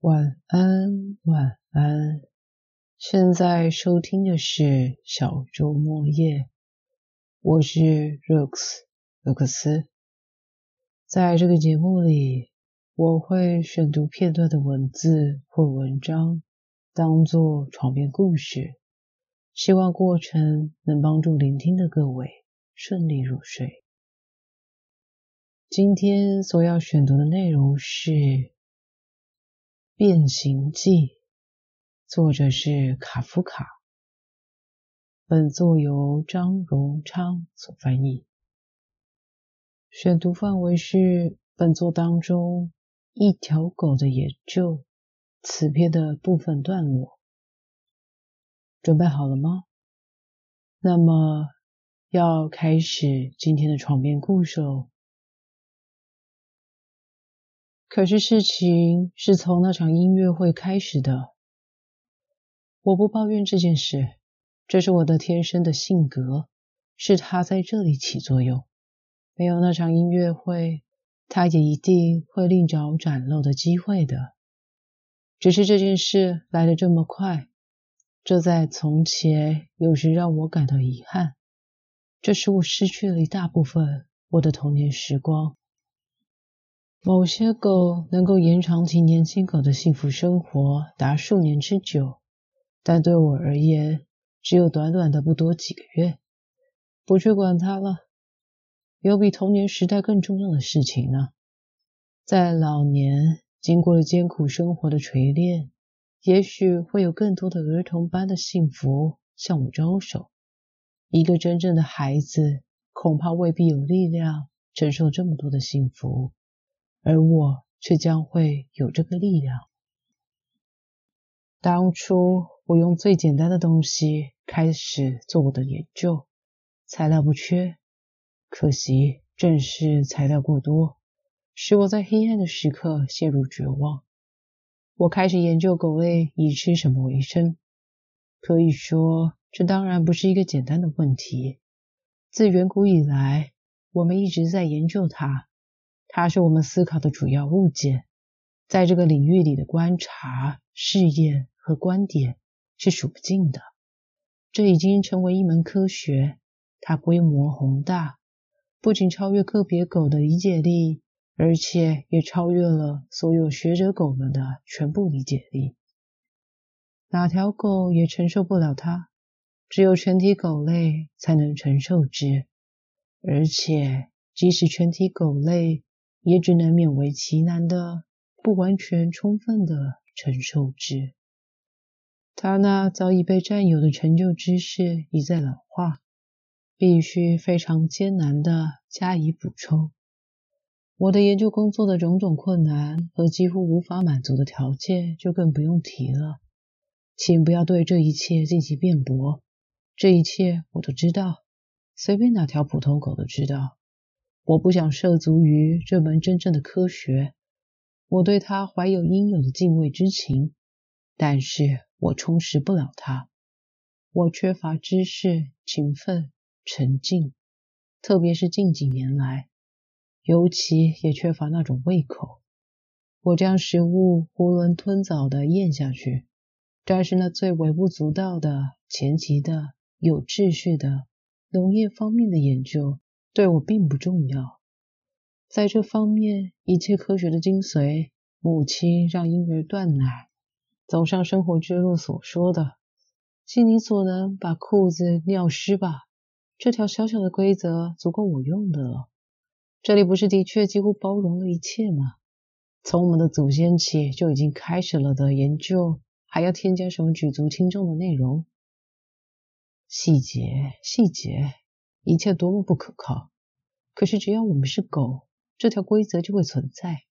晚安，晚安。现在收听的是小周末夜，我是 Rox 罗克斯。在这个节目里，我会选读片段的文字或文章，当做床边故事，希望过程能帮助聆听的各位顺利入睡。今天所要选读的内容是《变形记》，作者是卡夫卡。本作由张荣昌所翻译。选读范围是本作当中一条狗的研究此篇的部分段落。准备好了吗？那么要开始今天的床边故事喽。可是事情是从那场音乐会开始的。我不抱怨这件事，这是我的天生的性格，是他在这里起作用。没有那场音乐会，他也一定会另找展露的机会的。只是这件事来得这么快，这在从前有时让我感到遗憾，这使我失去了一大部分我的童年时光。某些狗能够延长其年轻狗的幸福生活达数年之久，但对我而言，只有短短的不多几个月。不去管它了，有比童年时代更重要的事情呢。在老年经过了艰苦生活的锤炼，也许会有更多的儿童般的幸福向我招手。一个真正的孩子恐怕未必有力量承受这么多的幸福。而我却将会有这个力量。当初我用最简单的东西开始做我的研究，材料不缺，可惜正是材料过多，使我在黑暗的时刻陷入绝望。我开始研究狗类以吃什么为生，可以说这当然不是一个简单的问题。自远古以来，我们一直在研究它。它是我们思考的主要物件，在这个领域里的观察、试验和观点是数不尽的。这已经成为一门科学，它规模宏大，不仅超越个别狗的理解力，而且也超越了所有学者狗们的全部理解力。哪条狗也承受不了它，只有全体狗类才能承受之，而且即使全体狗类。也只能勉为其难的、不完全充分的承受之。他那早已被占有的成就知识已在老化，必须非常艰难的加以补充。我的研究工作的种种困难和几乎无法满足的条件就更不用提了。请不要对这一切进行辩驳，这一切我都知道，随便哪条普通狗都知道。我不想涉足于这门真正的科学，我对它怀有应有的敬畏之情，但是我充实不了它。我缺乏知识、勤奋、沉静，特别是近几年来，尤其也缺乏那种胃口。我将食物囫囵吞枣地咽下去，但是那最微不足道的、前期的、有秩序的农业方面的研究。对我并不重要，在这方面，一切科学的精髓，母亲让婴儿断奶，走上生活之路所说的，尽你所能把裤子尿湿吧。这条小小的规则足够我用的了。这里不是的确几乎包容了一切吗？从我们的祖先起就已经开始了的研究，还要添加什么举足轻重的内容？细节，细节。一切多么不可靠！可是只要我们是狗，这条规则就会存在。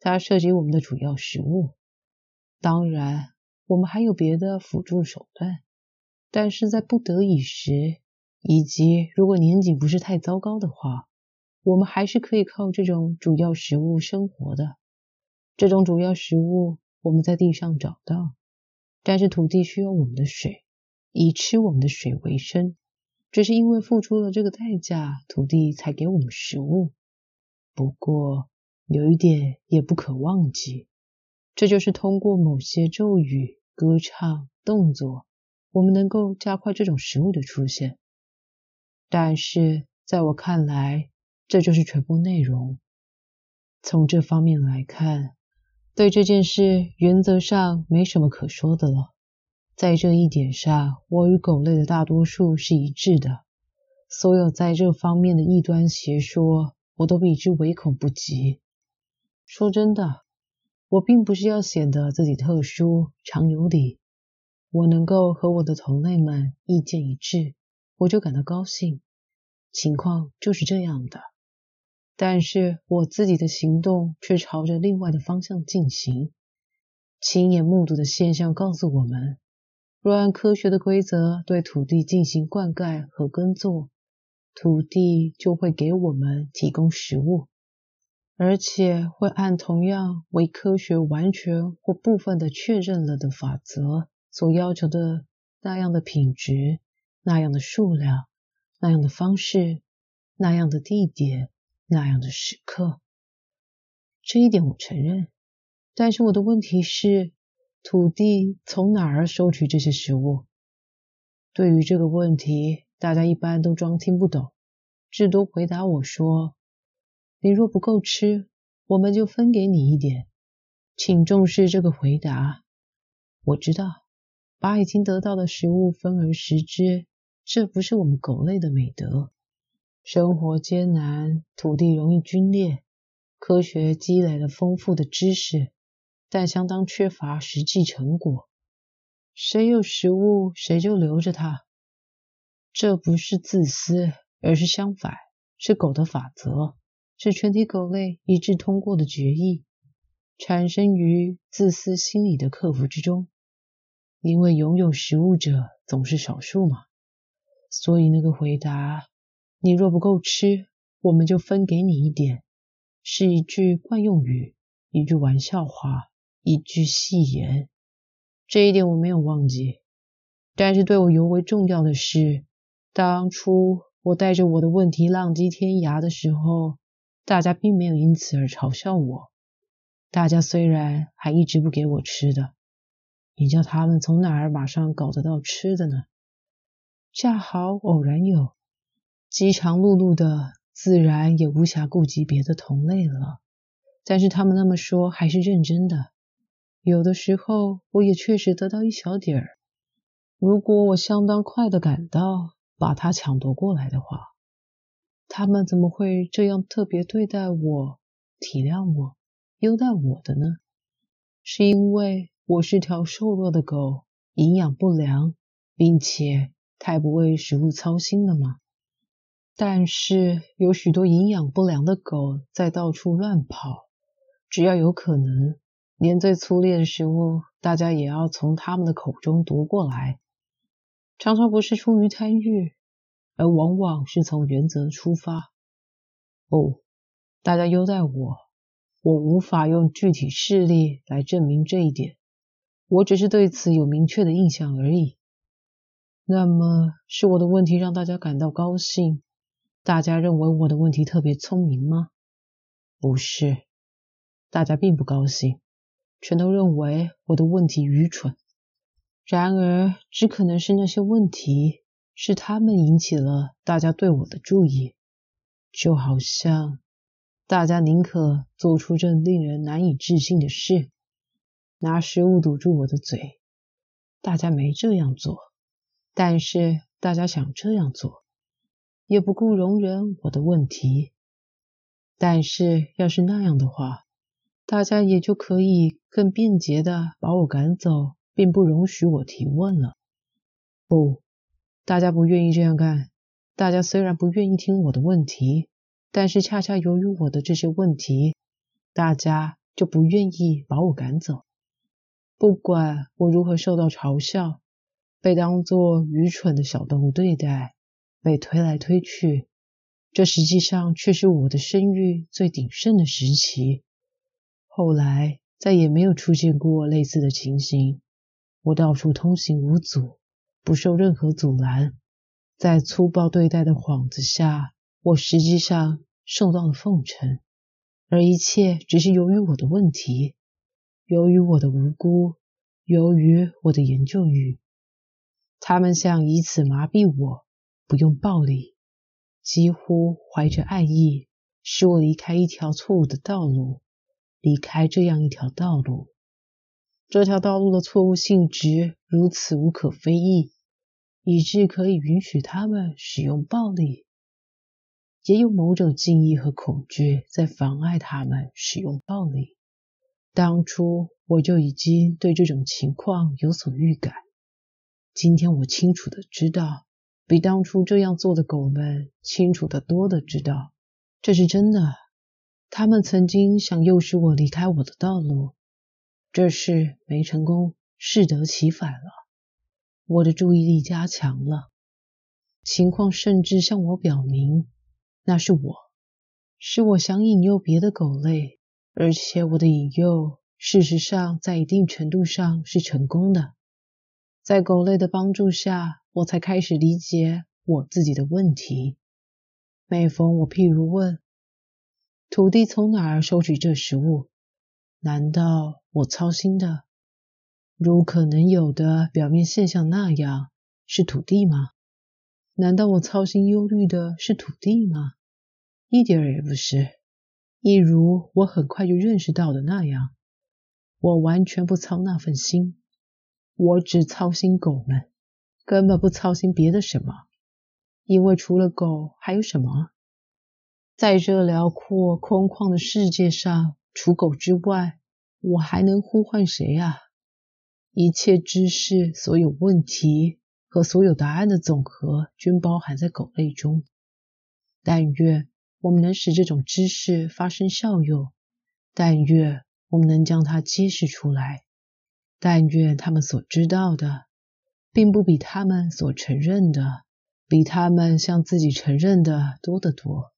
它涉及我们的主要食物。当然，我们还有别的辅助手段。但是在不得已时，以及如果年纪不是太糟糕的话，我们还是可以靠这种主要食物生活的。这种主要食物我们在地上找到，但是土地需要我们的水，以吃我们的水为生。只是因为付出了这个代价，土地才给我们食物。不过有一点也不可忘记，这就是通过某些咒语、歌唱、动作，我们能够加快这种食物的出现。但是在我看来，这就是全部内容。从这方面来看，对这件事原则上没什么可说的了。在这一点上，我与狗类的大多数是一致的。所有在这方面的异端邪说，我都比之唯恐不及。说真的，我并不是要显得自己特殊、常有理。我能够和我的同类们意见一致，我就感到高兴。情况就是这样的。但是我自己的行动却朝着另外的方向进行。亲眼目睹的现象告诉我们，若按科学的规则对土地进行灌溉和耕作，土地就会给我们提供食物，而且会按同样为科学完全或部分的确认了的法则所要求的那样的品质、那样的数量、那样的方式、那样的地点。那样的时刻，这一点我承认。但是我的问题是，土地从哪儿收取这些食物？对于这个问题，大家一般都装听不懂，至多回答我说：“你若不够吃，我们就分给你一点。”请重视这个回答。我知道，把已经得到的食物分而食之，这不是我们狗类的美德。生活艰难，土地容易龟裂，科学积累了丰富的知识，但相当缺乏实际成果。谁有食物，谁就留着它。这不是自私，而是相反，是狗的法则，是全体狗类一致通过的决议，产生于自私心理的克服之中。因为拥有食物者总是少数嘛，所以那个回答。你若不够吃，我们就分给你一点，是一句惯用语，一句玩笑话，一句戏言。这一点我没有忘记。但是对我尤为重要的是，当初我带着我的问题浪迹天涯的时候，大家并没有因此而嘲笑我。大家虽然还一直不给我吃的，你叫他们从哪儿马上搞得到吃的呢？恰好偶然有。饥肠辘辘的，自然也无暇顾及别的同类了。但是他们那么说还是认真的。有的时候，我也确实得到一小点儿。如果我相当快的赶到，把它抢夺过来的话，他们怎么会这样特别对待我、体谅我、优待我的呢？是因为我是条瘦弱的狗，营养不良，并且太不为食物操心了吗？但是有许多营养不良的狗在到处乱跑，只要有可能，连最粗劣的食物，大家也要从他们的口中夺过来。常常不是出于贪欲，而往往是从原则出发。哦，大家优待我，我无法用具体事例来证明这一点，我只是对此有明确的印象而已。那么是我的问题让大家感到高兴？大家认为我的问题特别聪明吗？不是，大家并不高兴，全都认为我的问题愚蠢。然而，只可能是那些问题是他们引起了大家对我的注意，就好像大家宁可做出这令人难以置信的事，拿食物堵住我的嘴。大家没这样做，但是大家想这样做。也不顾容忍我的问题，但是要是那样的话，大家也就可以更便捷的把我赶走，并不容许我提问了。不，大家不愿意这样干。大家虽然不愿意听我的问题，但是恰恰由于我的这些问题，大家就不愿意把我赶走。不管我如何受到嘲笑，被当作愚蠢的小动物对待。被推来推去，这实际上却是我的声誉最鼎盛的时期。后来再也没有出现过类似的情形，我到处通行无阻，不受任何阻拦。在粗暴对待的幌子下，我实际上受到了奉承，而一切只是由于我的问题。由于我的无辜，由于我的研究欲，他们想以此麻痹我，不用暴力，几乎怀着爱意，使我离开一条错误的道路，离开这样一条道路。这条道路的错误性质如此无可非议，以致可以允许他们使用暴力。也有某种敬意和恐惧在妨碍他们使用暴力。当初我就已经对这种情况有所预感。今天我清楚的知道，比当初这样做的狗们清楚的多的知道，这是真的。他们曾经想诱使我离开我的道路。这事没成功，适得其反了。我的注意力加强了，情况甚至向我表明，那是我，是我想引诱别的狗类，而且我的引诱事实上在一定程度上是成功的。在狗类的帮助下，我才开始理解我自己的问题。每逢我譬如问土地从哪儿收取这食物。难道我操心的，如可能有的表面现象那样，是土地吗？难道我操心忧虑的是土地吗？一点儿也不是。一如我很快就认识到的那样，我完全不操那份心。我只操心狗们，根本不操心别的什么。因为除了狗，还有什么？在这辽阔空旷的世界上。除狗之外，我还能呼唤谁啊？一切知识、所有问题和所有答案的总和，均包含在狗类中。但愿我们能使这种知识发生效用，但愿我们能将它揭示出来，但愿他们所知道的，并不比他们所承认的，比他们向自己承认的多得多。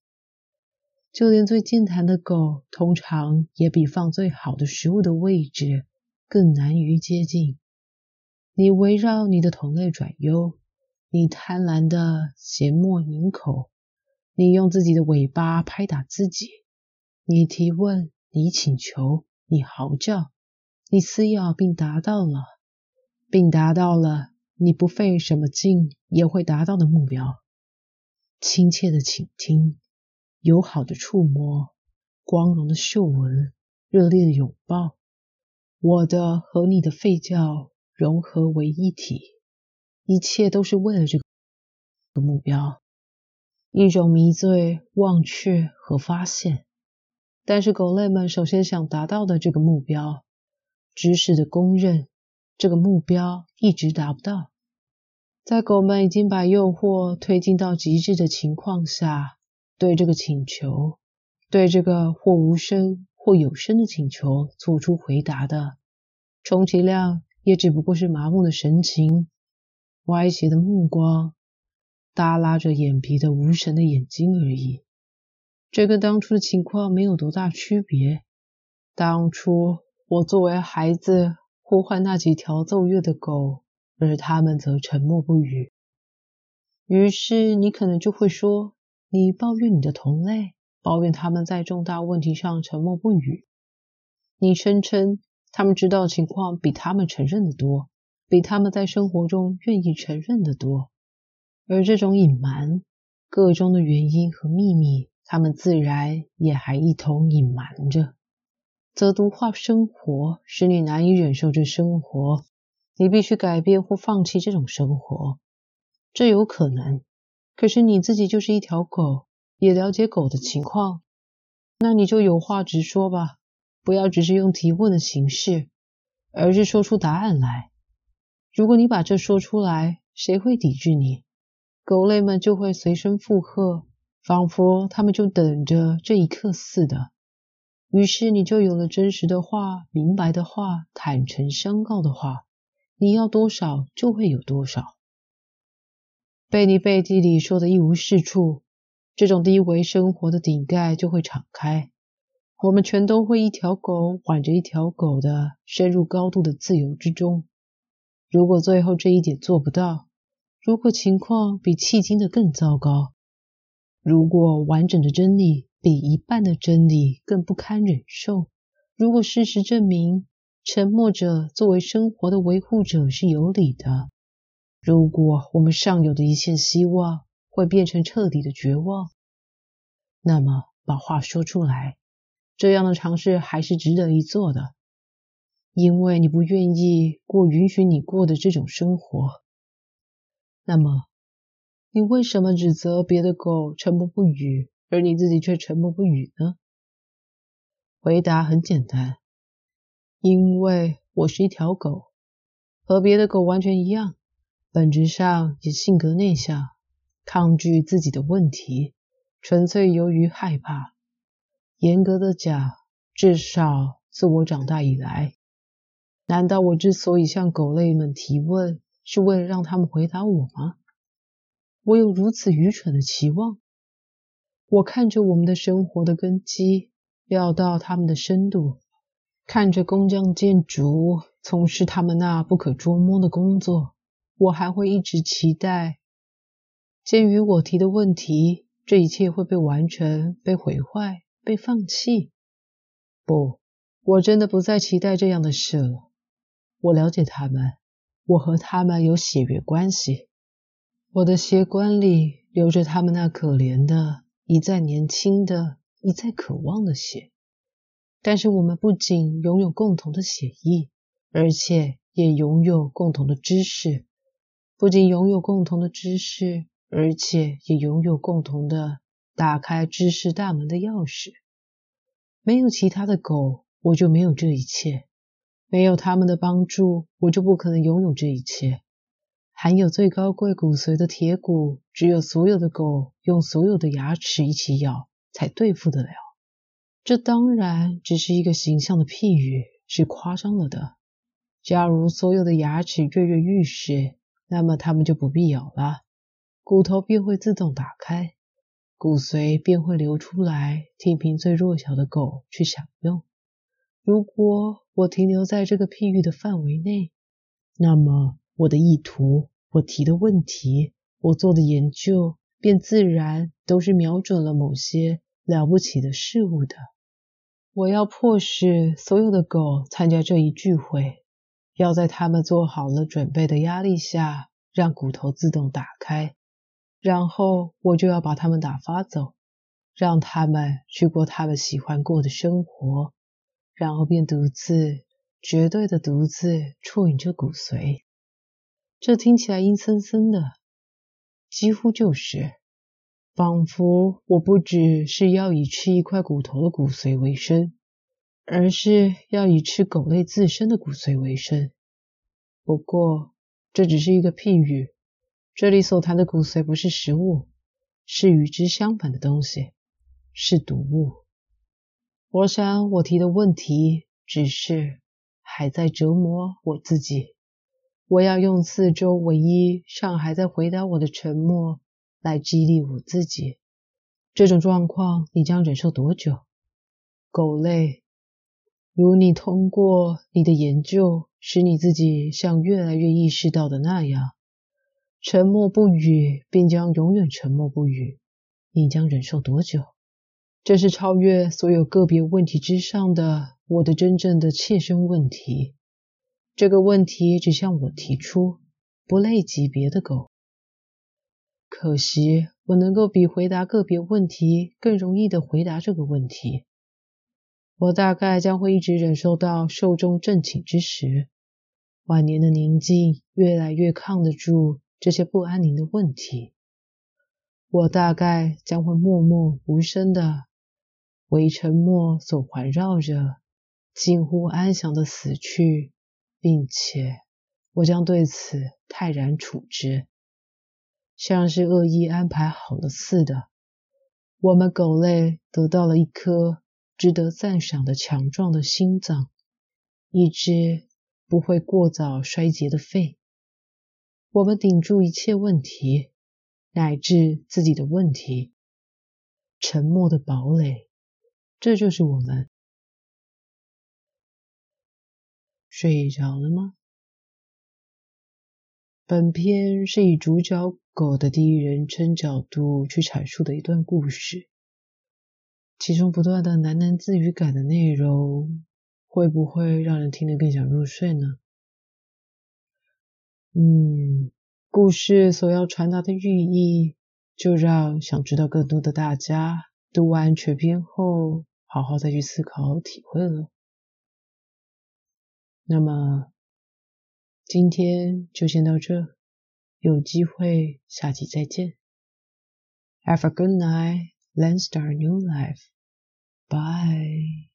就连最健谈的狗，通常也比放最好的食物的位置更难于接近。你围绕你的同类转悠，你贪婪的衔沫饮口，你用自己的尾巴拍打自己，你提问，你请求，你嚎叫，你撕咬，并达到了，并达到了你不费什么劲也会达到的目标。亲切的倾听。友好的触摸，光荣的嗅闻，热烈的拥抱，我的和你的吠叫融合为一体，一切都是为了这个目标，一种迷醉、忘却和发现。但是狗类们首先想达到的这个目标，知识的公认，这个目标一直达不到。在狗们已经把诱惑推进到极致的情况下。对这个请求，对这个或无声或有声的请求做出回答的，充其量也只不过是麻木的神情、歪斜的目光、耷拉着眼皮的无神的眼睛而已。这跟当初的情况没有多大区别。当初我作为孩子呼唤那几条奏乐的狗，而他们则沉默不语。于是你可能就会说。你抱怨你的同类，抱怨他们在重大问题上沉默不语。你声称他们知道情况比他们承认的多，比他们在生活中愿意承认的多。而这种隐瞒个中的原因和秘密，他们自然也还一同隐瞒着。则毒化生活，使你难以忍受这生活，你必须改变或放弃这种生活。这有可能。可是你自己就是一条狗，也了解狗的情况，那你就有话直说吧，不要只是用提问的形式，而是说出答案来。如果你把这说出来，谁会抵制你？狗类们就会随声附和，仿佛他们就等着这一刻似的。于是你就有了真实的话、明白的话、坦诚相告的话，你要多少就会有多少。被你背地里说的一无是处，这种低维生活的顶盖就会敞开，我们全都会一条狗挽着一条狗的深入高度的自由之中。如果最后这一点做不到，如果情况比迄今的更糟糕，如果完整的真理比一半的真理更不堪忍受，如果事实证明沉默者作为生活的维护者是有理的。如果我们尚有的一线希望会变成彻底的绝望，那么把话说出来，这样的尝试还是值得一做的。因为你不愿意过允许你过的这种生活，那么你为什么指责别的狗沉默不语，而你自己却沉默不语呢？回答很简单。因为我是一条狗，和别的狗完全一样，本质上也性格内向，抗拒自己的问题，纯粹由于害怕。严格的讲，至少自我长大以来，难道我之所以向狗类们提问，是为了让他们回答我吗？我有如此愚蠢的期望？我看着我们的生活的根基，料到他们的深度。看着工匠建筑从事他们那不可捉摸的工作，我还会一直期待。鉴于我提的问题，这一切会被完成、被毁坏、被放弃。不，我真的不再期待这样的事了。我了解他们，我和他们有血缘关系。我的血管里流着他们那可怜的、一再年轻的、一再渴望的血。但是我们不仅拥有共同的血液，而且也拥有共同的知识。不仅拥有共同的知识，而且也拥有共同的打开知识大门的钥匙。没有其他的狗，我就没有这一切；没有他们的帮助，我就不可能拥有这一切。含有最高贵骨髓的铁骨，只有所有的狗用所有的牙齿一起咬，才对付得了。这当然只是一个形象的譬喻，是夸张了的。假如所有的牙齿跃跃欲试，那么它们就不必咬了，骨头便会自动打开，骨髓便会流出来，替凭最弱小的狗去享用。如果我停留在这个譬喻的范围内，那么我的意图、我提的问题、我做的研究，便自然都是瞄准了某些了不起的事物的。我要迫使所有的狗参加这一聚会，要在他们做好了准备的压力下，让骨头自动打开，然后我就要把他们打发走，让他们去过他们喜欢过的生活，然后便独自、绝对的独自啜饮着骨髓。这听起来阴森森的，几乎就是。仿佛我不只是要以吃一块骨头的骨髓为生，而是要以吃狗类自身的骨髓为生。不过这只是一个譬喻，这里所谈的骨髓不是食物，是与之相反的东西，是毒物。我想我提的问题只是还在折磨我自己。我要用四周唯一尚还在回答我的沉默。来激励我自己。这种状况你将忍受多久？狗类，如你通过你的研究使你自己像越来越意识到的那样，沉默不语，并将永远沉默不语。你将忍受多久？这是超越所有个别问题之上的我的真正的切身问题。这个问题只向我提出，不累及别的狗。可惜，我能够比回答个别问题更容易的回答这个问题。我大概将会一直忍受到寿终正寝之时，晚年的宁静越来越抗得住这些不安宁的问题。我大概将会默默无声的为沉默所环绕着，近乎安详的死去，并且我将对此泰然处之。像是恶意安排好了似的，我们狗类得到了一颗值得赞赏的强壮的心脏，一只不会过早衰竭的肺。我们顶住一切问题，乃至自己的问题。沉默的堡垒，这就是我们。睡着了吗？本篇是以主角。狗的第一人称角度去阐述的一段故事，其中不断的喃喃自语感的内容，会不会让人听得更想入睡呢？嗯，故事所要传达的寓意，就让想知道更多的大家读完全篇后，好好再去思考体会了。那么，今天就先到这，有机会下期再见。Have a good night, Lone Star New Life. Bye.